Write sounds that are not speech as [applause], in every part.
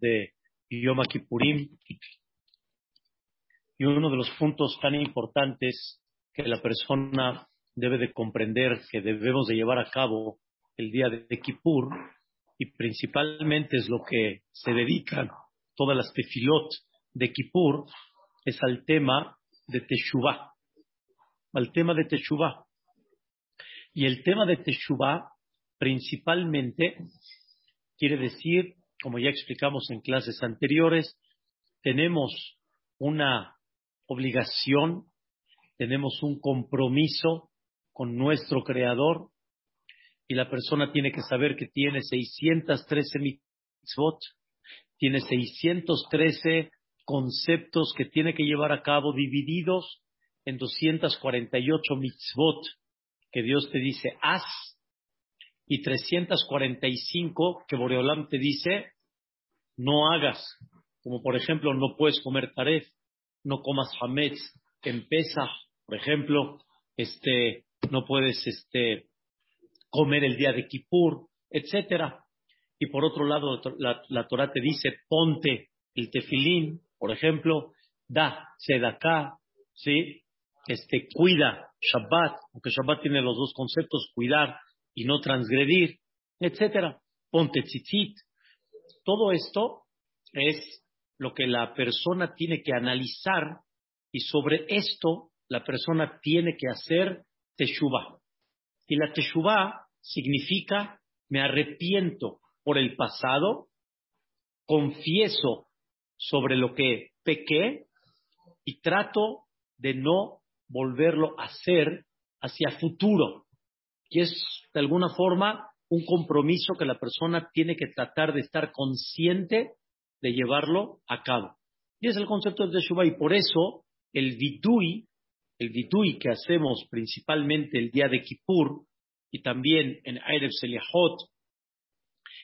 de Yom Kippurim. Y uno de los puntos tan importantes que la persona debe de comprender que debemos de llevar a cabo el día de Kippur, y principalmente es lo que se dedican todas las tefilot de Kippur, es al tema de Teshuvah, al tema de Teshuvah. Y el tema de Teshuvah principalmente quiere decir, como ya explicamos en clases anteriores, tenemos una obligación, tenemos un compromiso con nuestro Creador y la persona tiene que saber que tiene 613 mitzvot, tiene 613 conceptos que tiene que llevar a cabo divididos en 248 mitzvot que Dios te dice haz y 345 que Boreolam te dice no hagas. Como por ejemplo, no puedes comer taref, no comas hametz en pesa, por ejemplo, este, no puedes este, comer el día de Kippur, etcétera. Y por otro lado, la, la Torah te dice, ponte el tefilín, por ejemplo, da sedaká, ¿sí? Este, cuida Shabbat, aunque Shabbat tiene los dos conceptos, cuidar y no transgredir, etcétera. Ponte tzitzit. Todo esto es lo que la persona tiene que analizar y sobre esto la persona tiene que hacer teshuvah. Y la teshuvah significa me arrepiento por el pasado, confieso sobre lo que pequé y trato de no volverlo a hacer hacia futuro. Y es de alguna forma un compromiso que la persona tiene que tratar de estar consciente de llevarlo a cabo. Y es el concepto de Teshuvah y por eso el vidui, el vidui que hacemos principalmente el día de Kippur y también en Erev Seliahot,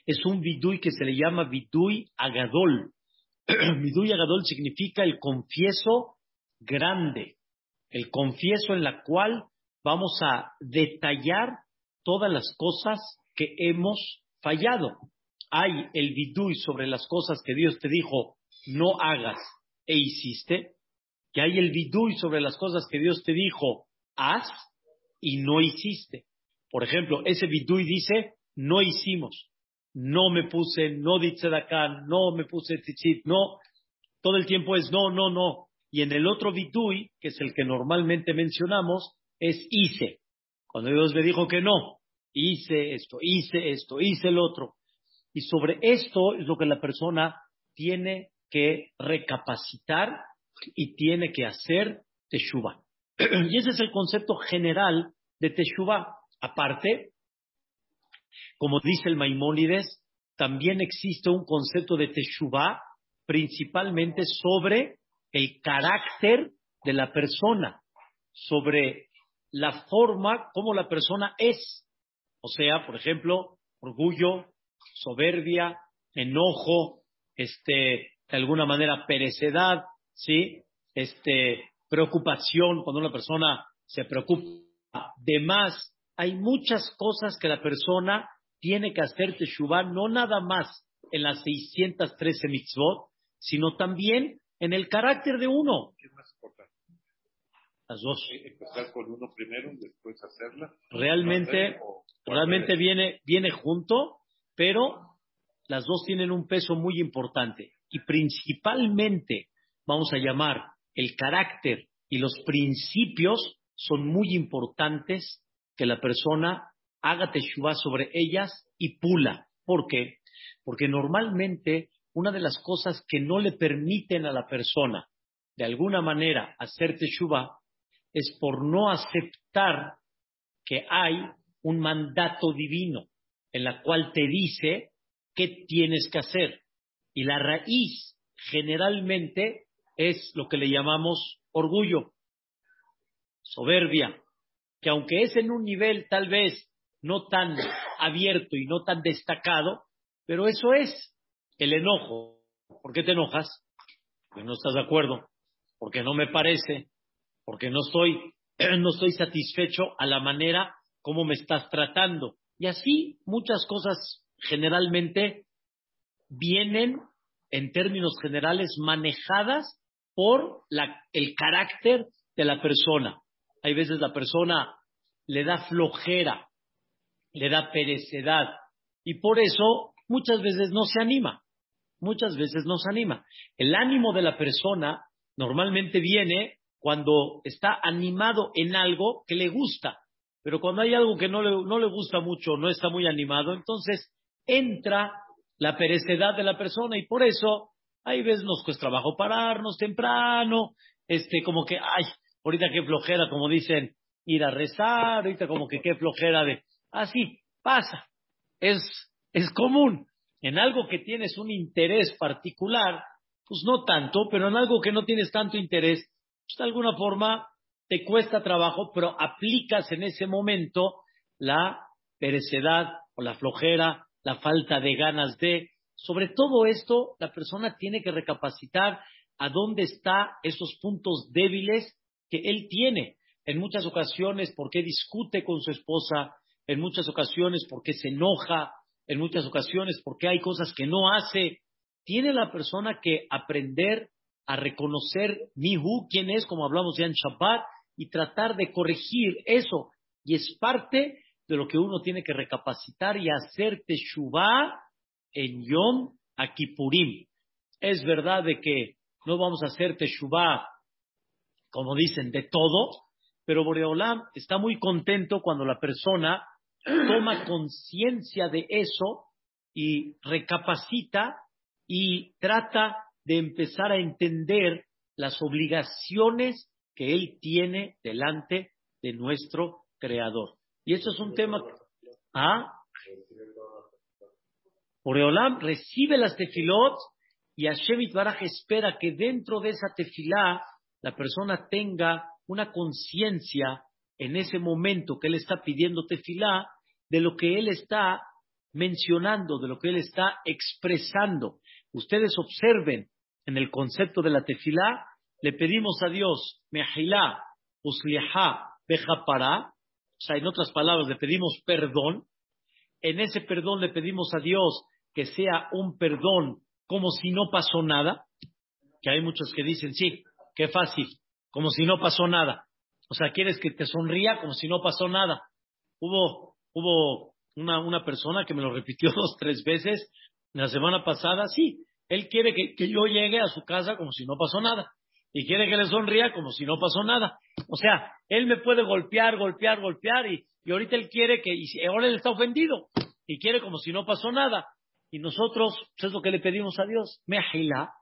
es un vidui que se le llama vidui agadol. [clears throat] vidui agadol significa el confieso grande, el confieso en la cual vamos a detallar todas las cosas que hemos fallado. Hay el vidui sobre las cosas que Dios te dijo no hagas e hiciste, que hay el vidui sobre las cosas que Dios te dijo haz y no hiciste. Por ejemplo, ese vidui dice no hicimos, no me puse, no di acá, no me puse tzitzit, no, todo el tiempo es no, no, no. Y en el otro vidui, que es el que normalmente mencionamos, es hice. Cuando Dios me dijo que no, hice esto, hice esto, hice el otro. Y sobre esto es lo que la persona tiene que recapacitar y tiene que hacer teshuva. [clears throat] y ese es el concepto general de teshuva. Aparte, como dice el Maimónides, también existe un concepto de teshuva principalmente sobre el carácter de la persona, sobre la forma como la persona es. O sea, por ejemplo, orgullo, soberbia, enojo, este, de alguna manera perecedad, ¿sí? Este, preocupación, cuando una persona se preocupa de más. Hay muchas cosas que la persona tiene que hacer teshuva, no nada más en las 613 mitzvot, sino también en el carácter de uno. ¿Qué es más importante? Las dos. Empezar con uno primero, después hacerla. Realmente, realmente viene, viene junto, pero las dos tienen un peso muy importante. Y principalmente, vamos a llamar, el carácter y los principios son muy importantes que la persona haga teshuva sobre ellas y pula. ¿Por qué? Porque normalmente una de las cosas que no le permiten a la persona de alguna manera hacer teshuva es por no aceptar que hay un mandato divino en la cual te dice qué tienes que hacer. Y la raíz generalmente es lo que le llamamos orgullo, soberbia, que aunque es en un nivel tal vez no tan abierto y no tan destacado, pero eso es el enojo. ¿Por qué te enojas? Porque no estás de acuerdo, porque no me parece, porque no estoy, [clears throat] no estoy satisfecho a la manera como me estás tratando. Y así muchas cosas generalmente vienen, en términos generales, manejadas por el carácter de la persona. Hay veces la persona le da flojera, le da perecedad, y por eso muchas veces no se anima. Muchas veces no se anima. El ánimo de la persona normalmente viene cuando está animado en algo que le gusta. Pero cuando hay algo que no le, no le gusta mucho, no está muy animado, entonces entra la perecedad de la persona y por eso hay veces nos cuesta trabajo pararnos temprano, este, como que, ay, ahorita qué flojera, como dicen, ir a rezar, ahorita como que qué flojera de, así, pasa, es, es común. En algo que tienes un interés particular, pues no tanto, pero en algo que no tienes tanto interés, de alguna forma te cuesta trabajo, pero aplicas en ese momento la perecedad o la flojera, la falta de ganas de. Sobre todo esto, la persona tiene que recapacitar a dónde están esos puntos débiles que él tiene. En muchas ocasiones, por qué discute con su esposa, en muchas ocasiones, por qué se enoja, en muchas ocasiones, por qué hay cosas que no hace. Tiene la persona que aprender a reconocer Mihu, quién es, como hablamos ya en Shabbat, y tratar de corregir eso. Y es parte de lo que uno tiene que recapacitar y hacer Teshuvah en Yom Akipurim. Es verdad de que no vamos a hacer Teshuvah, como dicen, de todo, pero Boreolam está muy contento cuando la persona [clears throat] toma conciencia de eso y recapacita y trata de empezar a entender las obligaciones que él tiene delante de nuestro Creador. Y eso es un tema. ¿Ah? Oreolam recibe las tefilot y Hashem Baraj espera que dentro de esa tefilá la persona tenga una conciencia en ese momento que él está pidiendo tefilá de lo que él está mencionando, de lo que él está expresando. Ustedes observen en el concepto de la tefilá, le pedimos a Dios, mehilá, usliha, para, o sea, en otras palabras, le pedimos perdón. En ese perdón le pedimos a Dios que sea un perdón como si no pasó nada, que hay muchos que dicen, sí, qué fácil, como si no pasó nada. O sea, quieres que te sonría como si no pasó nada. Hubo, hubo una, una persona que me lo repitió [laughs] dos, tres veces la semana pasada, sí, él quiere que, yo llegue a su casa como si no pasó nada y quiere que le sonría como si no pasó nada. O sea, él me puede golpear, golpear, golpear y, ahorita él quiere que, ahora él está ofendido y quiere como si no pasó nada. Y nosotros, pues es lo que le pedimos a Dios. Mehila,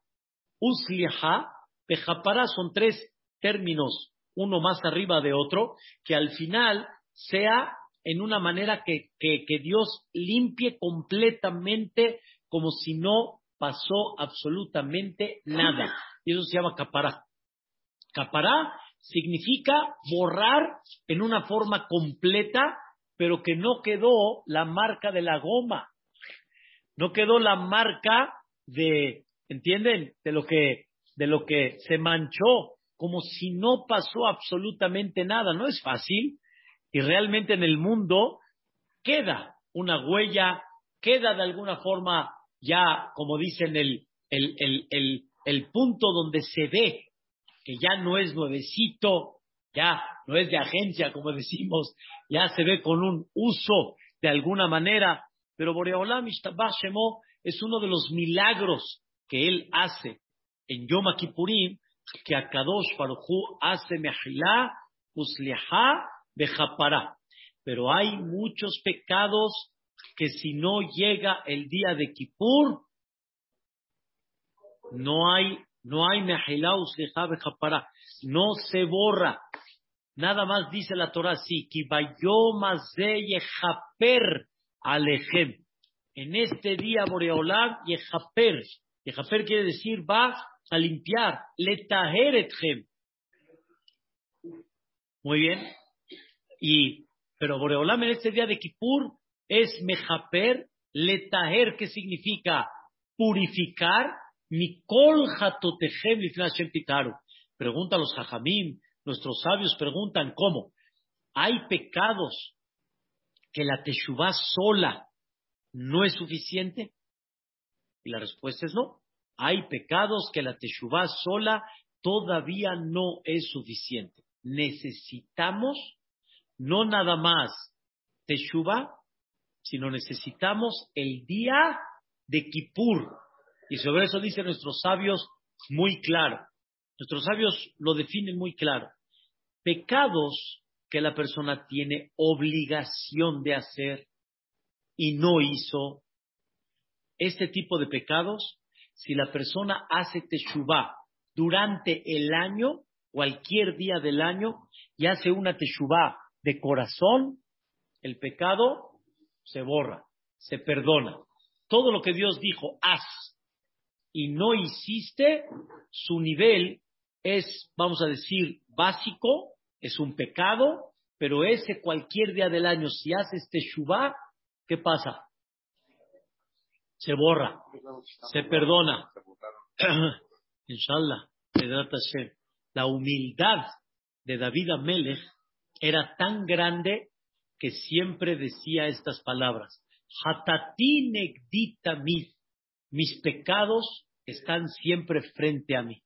usliha, pejapara son tres términos, uno más arriba de otro, que al final sea en una manera que, que Dios limpie completamente como si no pasó absolutamente nada. Y eso se llama capará. Capará significa borrar en una forma completa, pero que no quedó la marca de la goma. No quedó la marca de, ¿entienden? De lo que, de lo que se manchó, como si no pasó absolutamente nada. No es fácil. Y realmente en el mundo queda una huella, queda de alguna forma ya, como dicen, el, el, el, el, punto donde se ve que ya no es nuevecito, ya no es de agencia, como [laughs] decimos, ya se ve con un uso de alguna manera. Pero Boreolam Shemo es uno de los milagros que él hace en Yom Kippurim, que a Kadosh Baruchu hace Mehilá, Usliha, Bejapara. Pero hay muchos pecados que si no llega el día de Kippur, no hay, no hay no se borra. Nada más dice la Torah así, alejem. En este día Boreolam yechaper. Yechaper quiere decir va a limpiar. Letaher etchem. Muy bien. Y, pero Boreolam en este día de Kippur es mejaper, letaher, que significa purificar, mikol hatotehem pitaru. Pregunta a los hajamim, nuestros sabios preguntan cómo. Hay pecados que la teshuvah sola no es suficiente. Y la respuesta es no. Hay pecados que la Teshuvah sola todavía no es suficiente. Necesitamos no nada más Teshuvah, sino necesitamos el día de Kippur. Y sobre eso dicen nuestros sabios muy claro. Nuestros sabios lo definen muy claro. Pecados que la persona tiene obligación de hacer y no hizo, este tipo de pecados, si la persona hace teshuvah durante el año, cualquier día del año, y hace una teshuvah de corazón, el pecado se borra, se perdona. Todo lo que Dios dijo, haz, y no hiciste, su nivel es, vamos a decir, básico, es un pecado, pero ese cualquier día del año, si haces teshuvah, ¿qué pasa? Se borra, se perdona. [clears throat] Inshallah, la humildad de David Amelech era tan grande que siempre decía estas palabras. Hatati negdita mis pecados están siempre frente a mí.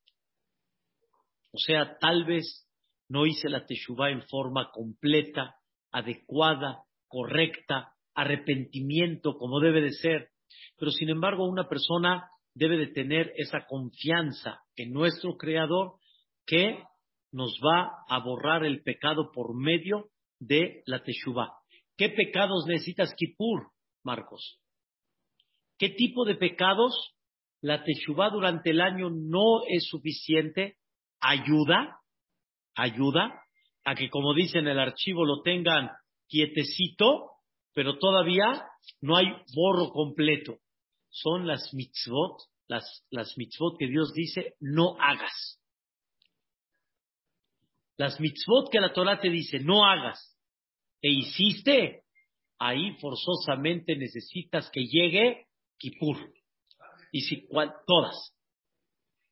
O sea, tal vez no hice la teshuvah en forma completa, adecuada, correcta, arrepentimiento como debe de ser. Pero sin embargo, una persona debe de tener esa confianza en nuestro Creador que nos va a borrar el pecado por medio de la Teshuvah. ¿Qué pecados necesitas Kippur, Marcos? ¿Qué tipo de pecados la Teshuvah durante el año no es suficiente? Ayuda, ayuda a que, como dice en el archivo, lo tengan quietecito, pero todavía no hay borro completo. Son las mitzvot, las, las mitzvot que Dios dice, no hagas. Las mitzvot que la Torah te dice, no hagas, e hiciste, ahí forzosamente necesitas que llegue Kippur. Y si, todas,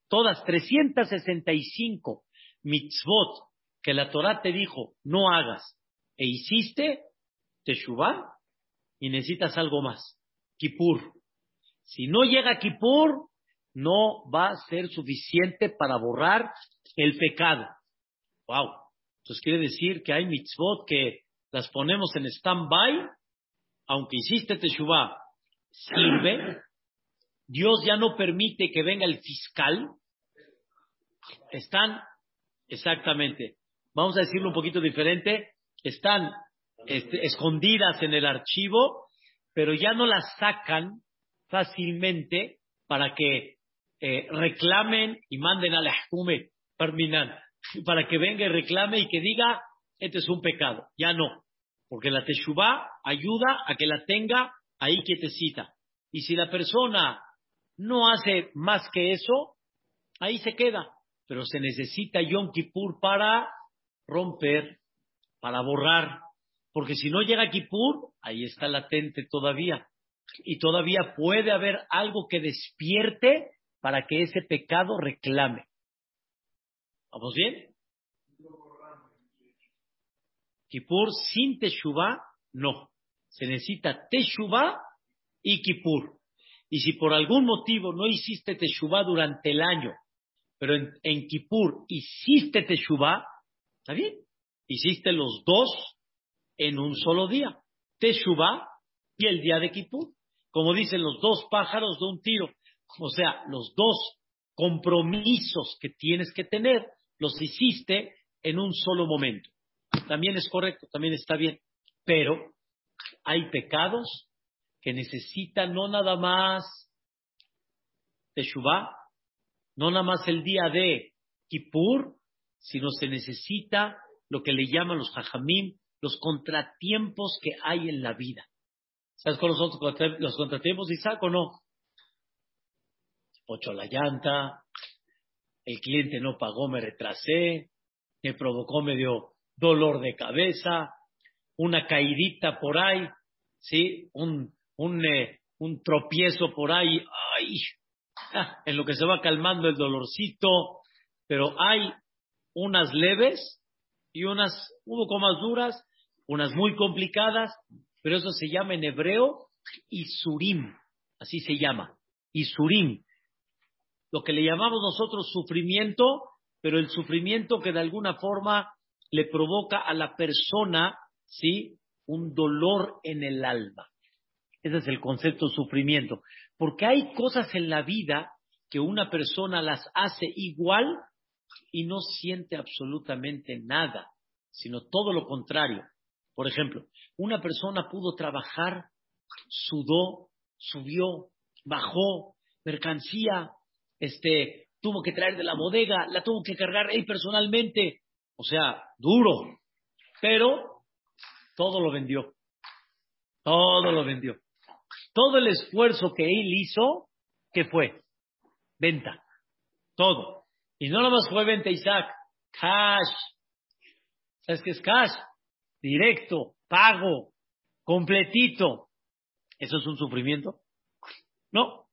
todas, 365 mitzvot que la Torah te dijo, no hagas, e hiciste, Teshuvah, y necesitas algo más, Kippur. Si no llega Kippur, no va a ser suficiente para borrar el pecado. Wow. Entonces quiere decir que hay mitzvot que las ponemos en stand-by, aunque hiciste Teshuvah, sirve. Dios ya no permite que venga el fiscal. Están, exactamente, vamos a decirlo un poquito diferente, están este, escondidas en el archivo, pero ya no las sacan fácilmente para que eh, reclamen y manden a la Jume para que venga y reclame y que diga, este es un pecado. Ya no, porque la Teshuvah ayuda a que la tenga ahí quietecita. Y si la persona no hace más que eso, ahí se queda. Pero se necesita Yom Kippur para romper, para borrar. Porque si no llega Kippur, ahí está latente todavía. Y todavía puede haber algo que despierte para que ese pecado reclame. ¿Vamos bien? Kippur sin Teshuvah, no. Se necesita Teshuvah y Kippur. Y si por algún motivo no hiciste Teshuvah durante el año, pero en, Kippur hiciste Teshuvah, ¿está bien? Hiciste los dos en un solo día. Teshuvah y el día de Kippur. Como dicen los dos pájaros de un tiro. O sea, los dos compromisos que tienes que tener los hiciste en un solo momento. También es correcto, también está bien. Pero hay pecados que necesitan no nada más Teshuvah, no nada más el día de Kippur, sino se necesita lo que le llaman los hajamim, los contratiempos que hay en la vida. ¿Sabes cuáles son los contratiempos Isaac o no? Ocho la llanta, el cliente no pagó, me retrasé, me provocó medio dolor de cabeza, una caidita por ahí, ¿sí? Un, un, eh, un tropiezo por ahí, ay, [laughs] en lo que se va calmando el dolorcito, pero hay unas leves y unas un poco más duras, unas muy complicadas, pero eso se llama en hebreo Isurim, así se llama, Isurim, lo que le llamamos nosotros sufrimiento, pero el sufrimiento que de alguna forma le provoca a la persona, ¿sí? Un dolor en el alma. Ese es el concepto de sufrimiento. Porque hay cosas en la vida que una persona las hace igual y no siente absolutamente nada, sino todo lo contrario. Por ejemplo, una persona pudo trabajar, sudó, subió, bajó, mercancía, este, tuvo que traer de la bodega, la tuvo que cargar él personalmente, o sea, duro, pero todo lo vendió, todo lo vendió. Todo el esfuerzo que él hizo, ¿qué fue? Venta, todo. Y no nomás fue venta, Isaac, cash. ¿Sabes qué es cash? Directo, pago, completito. ¿Eso es un sufrimiento? No.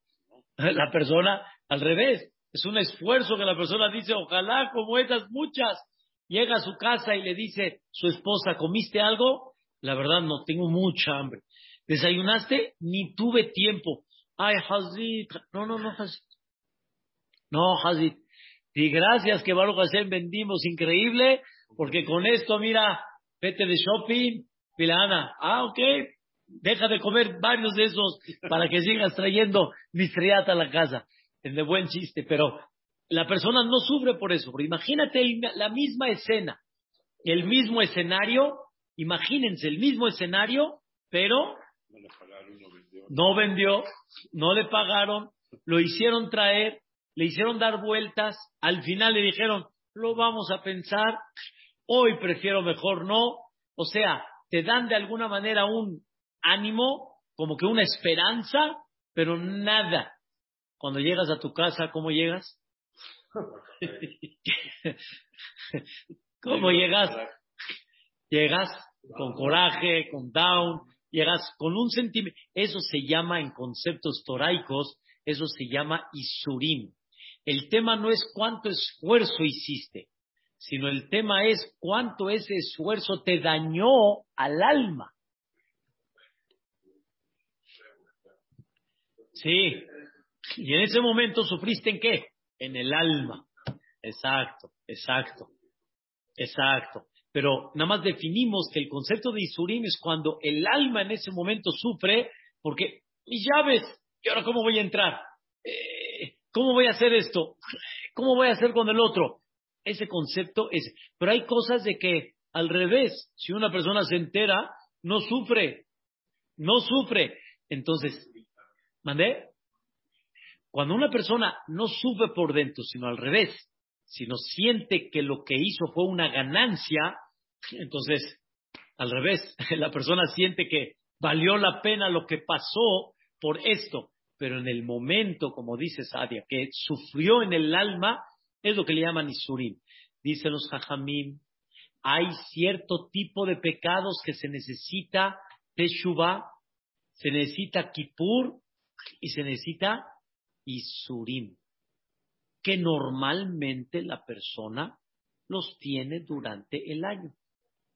La persona, al revés, es un esfuerzo que la persona dice, ojalá como esas muchas. Llega a su casa y le dice, su esposa, ¿comiste algo? La verdad no, tengo mucha hambre. ¿Desayunaste? Ni tuve tiempo. Ay, Hazit. No, no, no, Hazit. No, Hazit. Y gracias que Baruch Hashem vendimos increíble, porque con esto, mira, vete de shopping, Pilana. Ah, ok. Deja de comer varios de esos para que sigas trayendo mistriata a la casa. Es de buen chiste, pero la persona no sufre por eso. imagínate la misma escena, el mismo escenario, imagínense el mismo escenario, pero no vendió, no le pagaron, lo hicieron traer, le hicieron dar vueltas, al final le dijeron, lo vamos a pensar, hoy prefiero mejor no, o sea, te dan de alguna manera un ánimo, como que una esperanza, pero nada. Cuando llegas a tu casa, ¿cómo llegas? ¿Cómo llegas? Llegas con coraje, con down, llegas con un sentimiento. Eso se llama en conceptos toraicos, eso se llama isurim. El tema no es cuánto esfuerzo hiciste, sino el tema es cuánto ese esfuerzo te dañó al alma. Sí, y en ese momento sufriste en qué? En el alma. Exacto, exacto, exacto pero nada más definimos que el concepto de Isurim es cuando el alma en ese momento sufre porque mis llaves, ¿y ahora cómo voy a entrar? Eh, ¿Cómo voy a hacer esto? ¿Cómo voy a hacer con el otro? Ese concepto es, pero hay cosas de que al revés, si una persona se entera, no sufre, no sufre. Entonces, ¿mandé? Cuando una persona no sufre por dentro, sino al revés, sino siente que lo que hizo fue una ganancia, entonces, al revés, [laughs] la persona siente que valió la pena lo que pasó por esto, pero en el momento, como dice Sadia, que sufrió en el alma, es lo que le llaman Isurim. Dicen los Jajamim, hay cierto tipo de pecados que se necesita Teshuvah, se necesita Kippur y se necesita Isurim que normalmente la persona los tiene durante el año.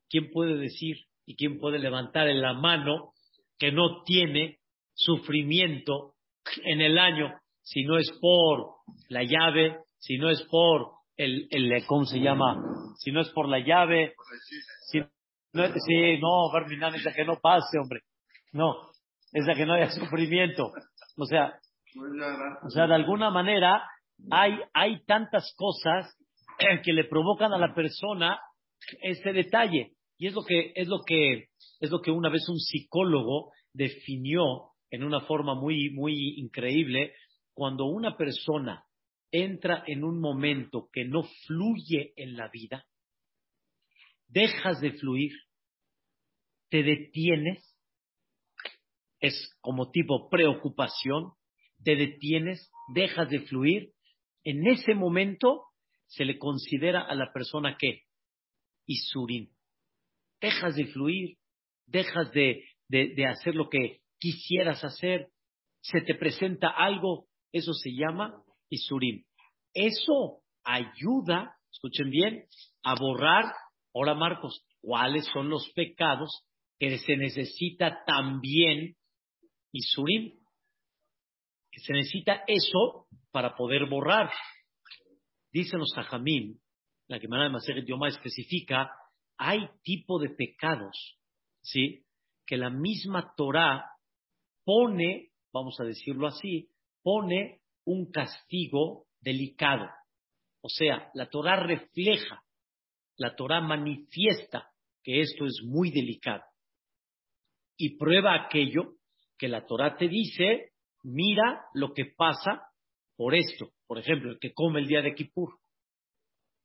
¿Quién puede decir y quién puede levantar en la mano que no tiene sufrimiento en el año si no es por la llave, si no es por el, el ¿cómo se llama? Si no es por la llave, si no, sí, no, Ferminán, esa que no pase, hombre. No, esa que no haya [laughs] sufrimiento. O sea, o sea, de alguna manera, hay, hay tantas cosas [clears throat] que le provocan a la persona ese detalle. Y es lo que, es lo que, es lo que una vez un psicólogo definió en una forma muy, muy increíble. Cuando una persona entra en un momento que no fluye en la vida, dejas de fluir, te detienes, es como tipo preocupación, te detienes, dejas de fluir en ese momento se le considera a la persona que Isurim. Dejas de fluir, dejas de, de, hacer lo que quisieras hacer, se te presenta algo, eso se llama Isurim. Eso ayuda, escuchen bien, a borrar, ahora Marcos, cuáles son los pecados que se necesita también Isurim. Se necesita eso para poder borrar. Dicen los Jajamim, la que de Maseret Yoma especifica, hay tipo de pecados, ¿sí? Que la misma Torah pone, vamos a decirlo así, pone un castigo delicado. O sea, la Torah refleja, la Torah manifiesta que esto es muy delicado. Y prueba aquello que la Torah te dice, mira lo que pasa por esto. Por ejemplo, el que come el día de Kippur.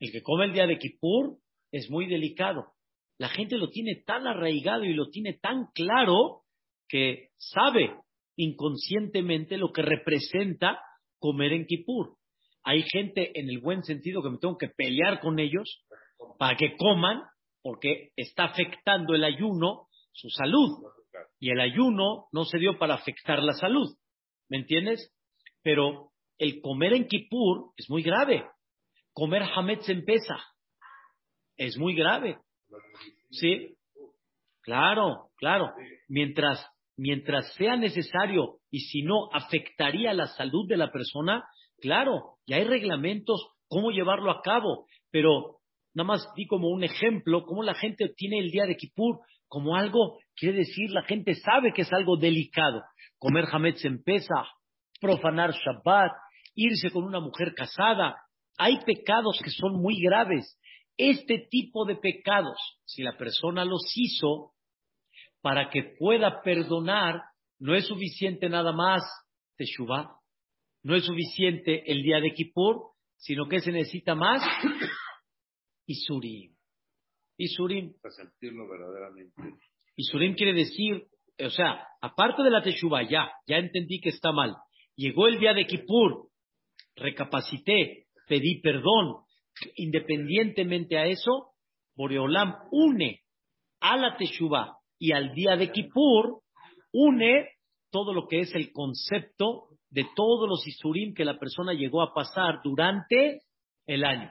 El que come el día de Kippur es muy delicado. La gente lo tiene tan arraigado y lo tiene tan claro que sabe inconscientemente lo que representa comer en Kippur. Hay gente en el buen sentido que me tengo que pelear con ellos para que coman porque está afectando el ayuno su salud. Y el ayuno no se dio para afectar la salud. ¿Me entiendes? Pero el comer en Kippur es muy grave. Comer Hametz en Pesa es muy grave. ¿Sí? Claro, claro. Mientras, mientras sea necesario y si no afectaría la salud de la persona, claro, ya hay reglamentos cómo llevarlo a cabo. Pero nada más di como un ejemplo cómo la gente tiene el día de Kippur como algo, quiere decir, la gente sabe que es algo delicado. Comer Hametz en Pesa, profanar Shabbat, irse con una mujer casada. Hay pecados que son muy graves. Este tipo de pecados, si la persona los hizo para que pueda perdonar, no es suficiente nada más Teshuvah, no es suficiente el día de Kippur, sino que se necesita más [coughs] Isurim. Isurim. Para sentirlo verdaderamente. Isurim quiere decir, o sea, aparte de la Teshuvah, ya, ya entendí que está mal. Llegó el día de Kippur, recapacité, pedí perdón. Independientemente a eso, Boreolam une a la Teshuvah y al día de Kippur, une todo lo que es el concepto de todos los Isurim que la persona llegó a pasar durante el año.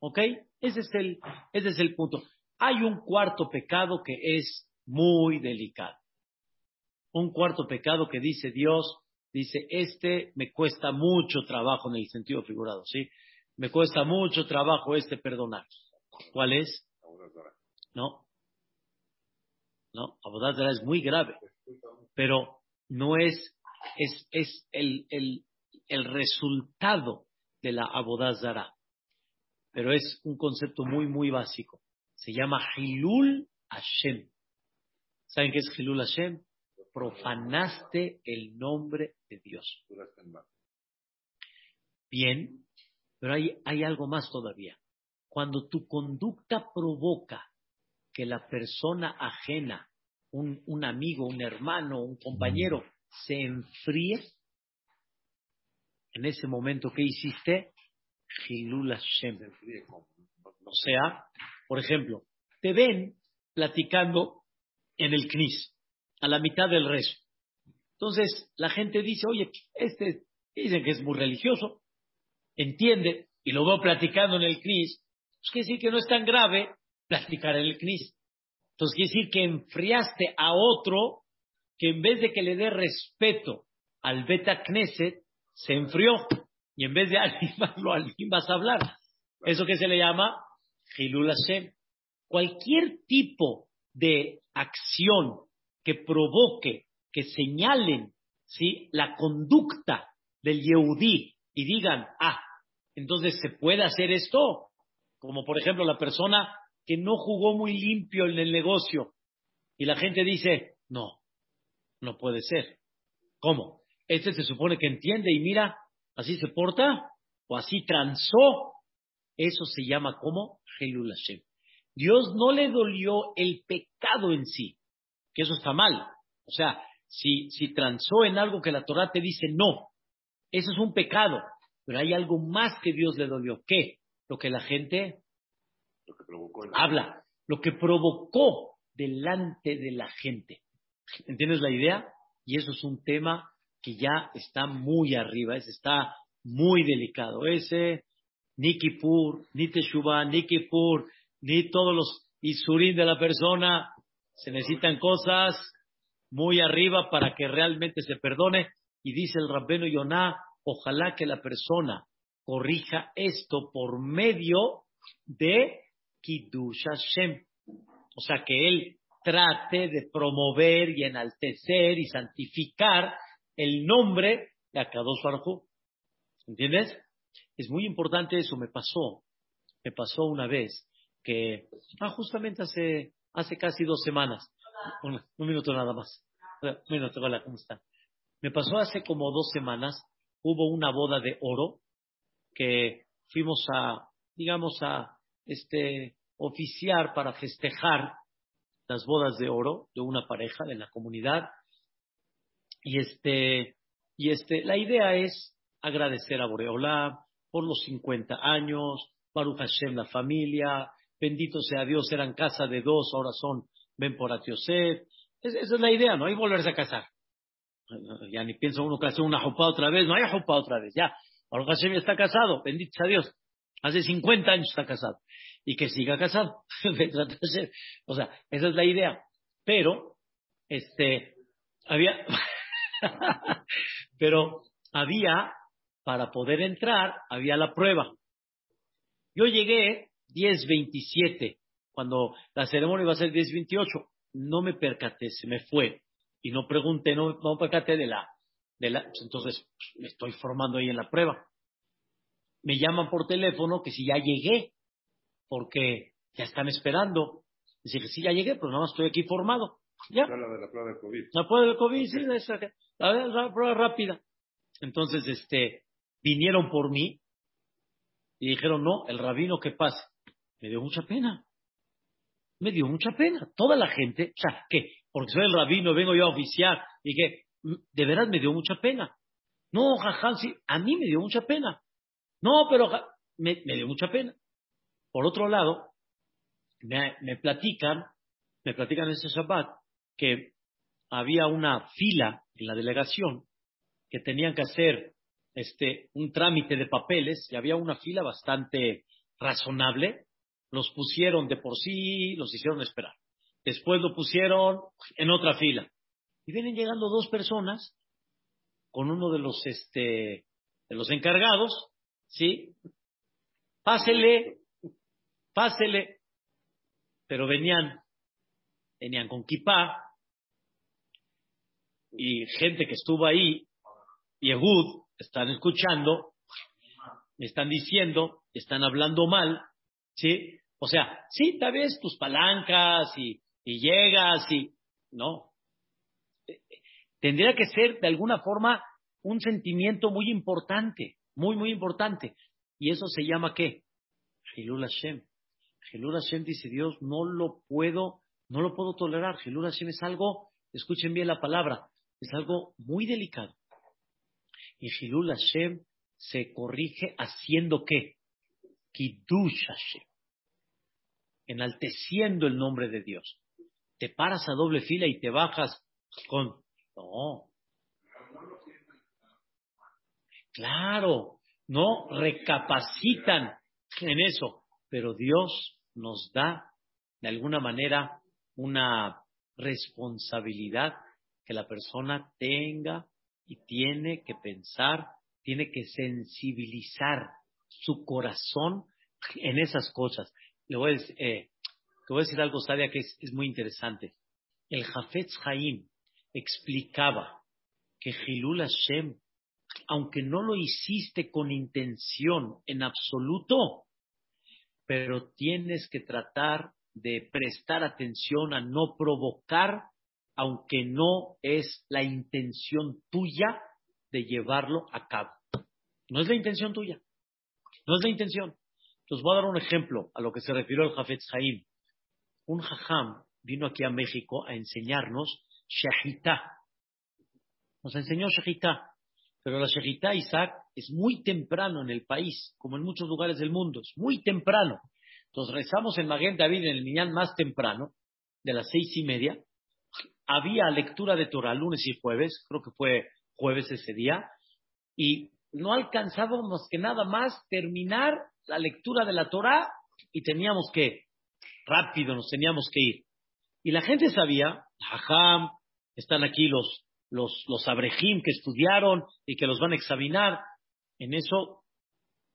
¿Ok? Ese es el, ese es el punto. Hay un cuarto pecado que es muy delicado. Un cuarto pecado que dice Dios, dice, este me cuesta mucho trabajo en el sentido figurado, ¿sí? Me cuesta mucho trabajo este perdonar. ¿Cuál es? No. No, Abodazara es muy grave, pero no es, es, es el, el, el resultado de la Abodazara. Pero es un concepto muy, muy básico se llama Hilul Hashem. ¿Saben qué es Hilul Hashem? Profanaste el nombre de Dios. Bien, pero hay, hay algo más todavía. Cuando tu conducta provoca que la persona ajena, un, un amigo, un hermano, un compañero, se enfríe, en ese momento, ¿qué hiciste? Hilul Hashem. O sea, por ejemplo, te ven platicando en el CNIS, a la mitad del rezo. Entonces, la gente dice, oye, este, dicen que es muy religioso, entiende, y lo veo platicando en el CNIS, pues quiere decir que no es tan grave platicar en el CNIS. Entonces, quiere decir que enfriaste a otro que en vez de que le dé respeto al Beta Knesset, se enfrió. Y en vez de [laughs] animarlo, animas a hablar. Eso que se le llama Cualquier tipo de acción que provoque, que señalen ¿sí? la conducta del Yehudí y digan, ah, entonces se puede hacer esto, como por ejemplo la persona que no jugó muy limpio en el negocio y la gente dice, no, no puede ser. ¿Cómo? Este se supone que entiende y mira, así se porta o así transó. Eso se llama como Dios no le dolió el pecado en sí, que eso está mal. O sea, si, si transó en algo que la Torah te dice no, eso es un pecado. Pero hay algo más que Dios le dolió. ¿Qué? Lo que la gente habla, lo que provocó delante de la gente. ¿Entiendes la idea? Y eso es un tema que ya está muy arriba, ese está muy delicado. Ese ni Kippur, ni Teshuvah, ni Kippur, ni todos los Isurim de la persona. Se necesitan cosas muy arriba para que realmente se perdone. Y dice el Rabbeno Yonah, ojalá que la persona corrija esto por medio de Kiddush Hashem. O sea, que él trate de promover y enaltecer y santificar el nombre de Akadosh Baruj ¿Entiendes? Es muy importante eso. Me pasó, me pasó una vez que, ah, justamente hace, hace casi dos semanas, un, minuto nada más. Un hola, ¿cómo está? Me pasó hace como dos semanas, hubo una boda de oro que fuimos a, digamos, a este, oficiar para festejar las bodas de oro de una pareja de la comunidad. Y este, y este, la idea es agradecer a Boreolá por los 50 años, Baruch Hashem la familia, bendito sea Dios, eran casa de dos, ahora son ven por Atiosef. esa es la idea, no hay volverse a casar. Ya ni piensa uno que hace una jopa otra vez, no hay jopa otra vez, ya. Baruch Hashem está casado, bendito sea Dios. Hace 50 años está casado. Y que siga casado. [laughs] o sea, esa es la idea. Pero, este, había, [laughs] pero había, para poder entrar, había la prueba. Yo llegué 10.27, cuando la ceremonia iba a ser 10.28. No me percaté, se me fue. Y no pregunté, no, no me percaté de la, de la, pues entonces me estoy formando ahí en la prueba. Me llaman por teléfono que si ya llegué, porque ya están esperando. Dice sí, ya llegué, pero nada más estoy aquí formado. ¿Ya? La de la prueba de COVID. La prueba de COVID, sí, la, la prueba rápida. Entonces, este, vinieron por mí y dijeron, no, el rabino, ¿qué pasa? Me dio mucha pena. Me dio mucha pena. Toda la gente, o sea, ¿qué? Porque soy el rabino, vengo yo a oficiar. Y que, de verdad me dio mucha pena. No, jajam, sí, a mí me dio mucha pena. No, pero me, dio mucha pena. Por otro lado, me, me platican, me platican ese Shabbat que había una fila en la delegación que tenían que hacer este, un trámite de papeles y había una fila bastante razonable. Los pusieron de por sí, los hicieron esperar. Después lo pusieron en otra fila. Y vienen llegando dos personas con uno de los, este, de los encargados, ¿sí? Pásele, pásele. Pero venían, venían con kipá y gente que estuvo ahí, Yehud, están escuchando, me están diciendo, están hablando mal, ¿sí? O sea, sí, tal vez tus palancas y, llegas y... No. Tendría que ser de alguna forma un sentimiento muy importante, muy, muy importante. Y eso se llama qué? Hilul Hashem. Hilul Hashem dice Dios, no lo puedo, no lo puedo tolerar. Hilul Hashem es algo, escuchen bien la palabra, es algo muy delicado. Y Hilul Hashem se corrige haciendo qué? Kiddush Hashem. Enalteciendo el nombre de Dios. Te paras a doble fila y te bajas con... No. Claro, no recapacitan en eso, pero Dios nos da de alguna manera una responsabilidad que la persona tenga y tiene que pensar, tiene que sensibilizar su corazón en esas cosas. Le voy a decir, eh, algo, Sadia, que es, es muy interesante. El Jafetz Haim explicaba que Hilul Hashem, aunque no lo hiciste con intención en absoluto, pero tienes que tratar de prestar atención a no provocar aunque no es la intención tuya de llevarlo a cabo. No es la intención tuya. No es la intención. Entonces voy a dar un ejemplo a lo que se refirió el Jafetz Haim. Un jajam vino aquí a México a enseñarnos Shahita. Nos enseñó Shahita. Pero la Shahita, Isaac, es muy temprano en el país, como en muchos lugares del mundo. Es muy temprano. Entonces rezamos en Maguen David en el Miñán más temprano, de las seis y media, había lectura de Torah lunes y jueves, creo que fue jueves ese día, y no alcanzábamos que nada más terminar la lectura de la Torah y teníamos que, rápido nos teníamos que ir. Y la gente sabía, jajam, están aquí los, los, los abrejim que estudiaron y que los van a examinar. En eso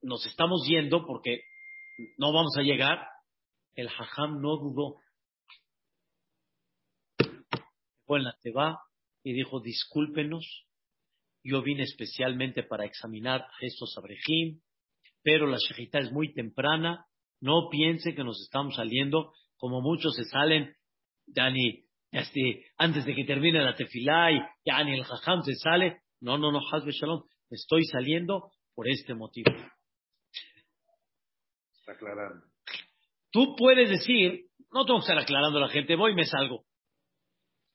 nos estamos yendo porque no vamos a llegar. El hajam no dudó. Fue en la teba y dijo, discúlpenos, yo vine especialmente para examinar a estos abrejim, pero la shejita es muy temprana, no piense que nos estamos saliendo como muchos se salen, Dani, este, antes de que termine la tefilá y ni el jajam se sale. No, no, no, Hazbe Shalom, estoy saliendo por este motivo. Está aclarando. Tú puedes decir, no tengo que estar aclarando a la gente, voy y me salgo.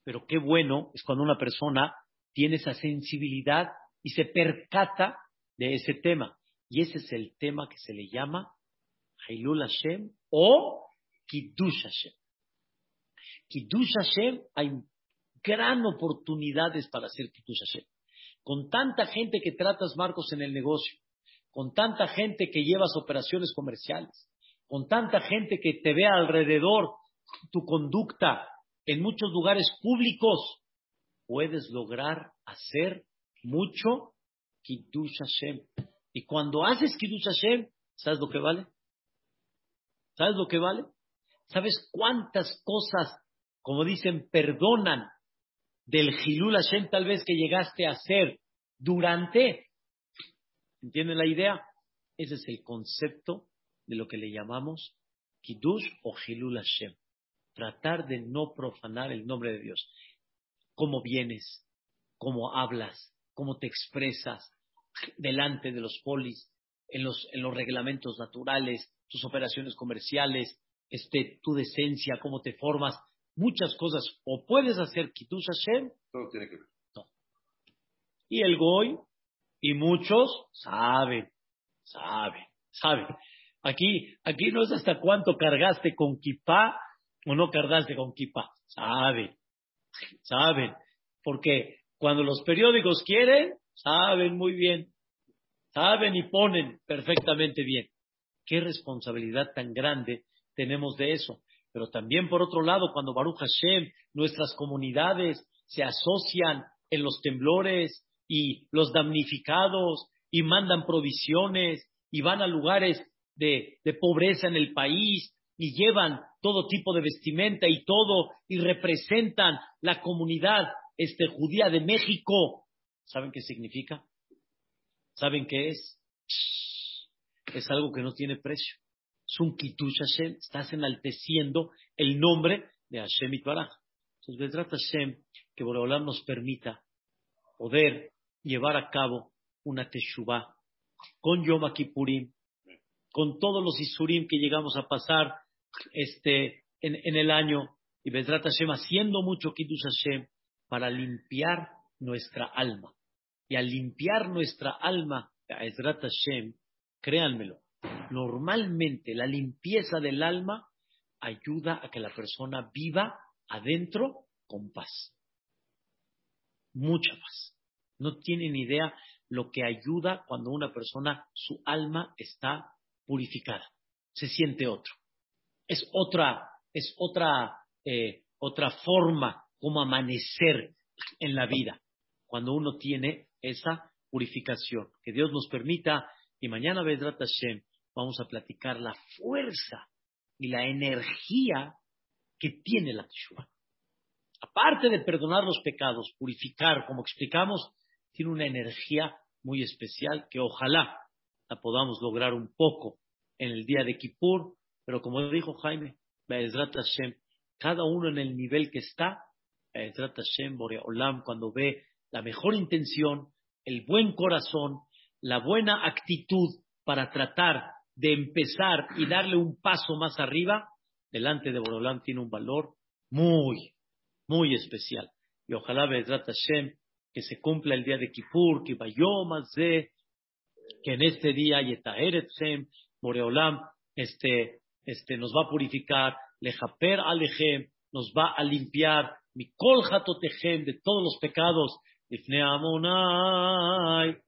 Pero qué bueno es cuando una persona tiene esa sensibilidad y se percata de ese tema. Y ese es el tema que se le llama Hailul Hashem o Kiddush Hashem. Kiddush Hashem, hay gran oportunidades para hacer Kiddush Hashem. Con tanta gente que tratas, Marcos, en el negocio, con tanta gente que llevas operaciones comerciales, con tanta gente que te ve alrededor, tu conducta en muchos lugares públicos, puedes lograr hacer mucho Kiddush Hashem. Y cuando haces Kiddush Hashem, ¿sabes lo que vale? ¿Sabes lo que vale? ¿Sabes cuántas cosas, como dicen, perdonan del Gilul Hashem tal vez que llegaste a hacer durante? ¿Entienden la idea? Ese es el concepto de lo que le llamamos Kiddush o Gilul Hashem. Tratar de no profanar el nombre de Dios. Cómo vienes, cómo hablas, cómo te expresas delante de los polis, en los, en los reglamentos naturales, tus operaciones comerciales, este, tu decencia, cómo te formas, muchas cosas. O puedes hacer Kitush Hashem. Todo tiene que ver. No. Y el Goy, y muchos saben, saben, saben. Aquí, aquí no es hasta cuánto cargaste con kipá o no cargaste con kipá. Saben, saben. Porque cuando los periódicos quieren, saben muy bien. Saben y ponen perfectamente bien. Qué responsabilidad tan grande tenemos de eso. Pero también, por otro lado, cuando Baruch Hashem, nuestras comunidades se asocian en los temblores y los damnificados y mandan provisiones y van a lugares de pobreza en el país y llevan todo tipo de vestimenta y todo y representan la comunidad este, judía de México. ¿Saben qué significa? ¿Saben qué es? es algo que no tiene precio. Es un Kitush Hashem, estás enalteciendo el nombre de Hashem Itbaraj. Entonces, trata Hashem, que Boreolam nos permita poder llevar a cabo una Teshuvah con Yom Kippurim, con todos los Isurim que llegamos a pasar este, en, el año, y Bedrat Hashem haciendo mucho Kitush Hashem para limpiar nuestra alma. Y al limpiar nuestra alma, Bedrat Hashem, Créanmelo, normalmente la limpieza del alma ayuda a que la persona viva adentro con paz. Mucha paz. No tienen idea lo que ayuda cuando una persona, su alma está purificada. Se siente otro. Es otra, es otra, eh, otra forma como amanecer en la vida cuando uno tiene esa purificación. Que Dios nos permita y mañana, Vedrat Hashem, vamos a platicar la fuerza y la energía que tiene la Teshuvah. Aparte de perdonar los pecados, purificar, como explicamos, tiene una energía muy especial que ojalá la podamos lograr un poco en el día de Kippur, pero como dijo Jaime, Be'ezrat Hashem, cada uno en el nivel que está, Be'ezrat Hashem, Boreolam, cuando ve la mejor intención, el buen corazón, la buena actitud para tratar de empezar y darle un paso más arriba, delante de Borolán tiene un valor muy, muy especial. Y ojalá Bedrat Hashem que se cumpla el día de Kippur, que de que en este día Yetaheretzem, Boreolam, este, este, nos va a purificar, Lejaper Alejem, nos va a limpiar, Mikol Hatotejem, de todos los pecados, Amonai,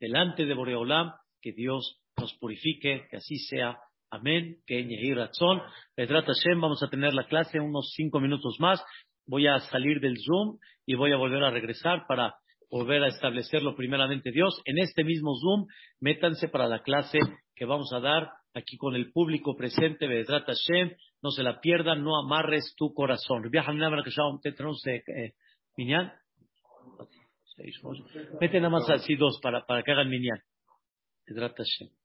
delante de Boreolam, que Dios nos purifique, que así sea. Amén. Que Razón. Hashem, vamos a tener la clase unos cinco minutos más. voy a salir del Zoom y voy a volver a regresar para volver a establecerlo primeramente Dios. En este mismo Zoom, métanse para la clase que vamos a dar aquí con el público presente, Bedrat Hashem. No se la pierdan, no amarres tu corazón. Meten nada más así dos para, para que hagan minyan. Bedrat Hashem.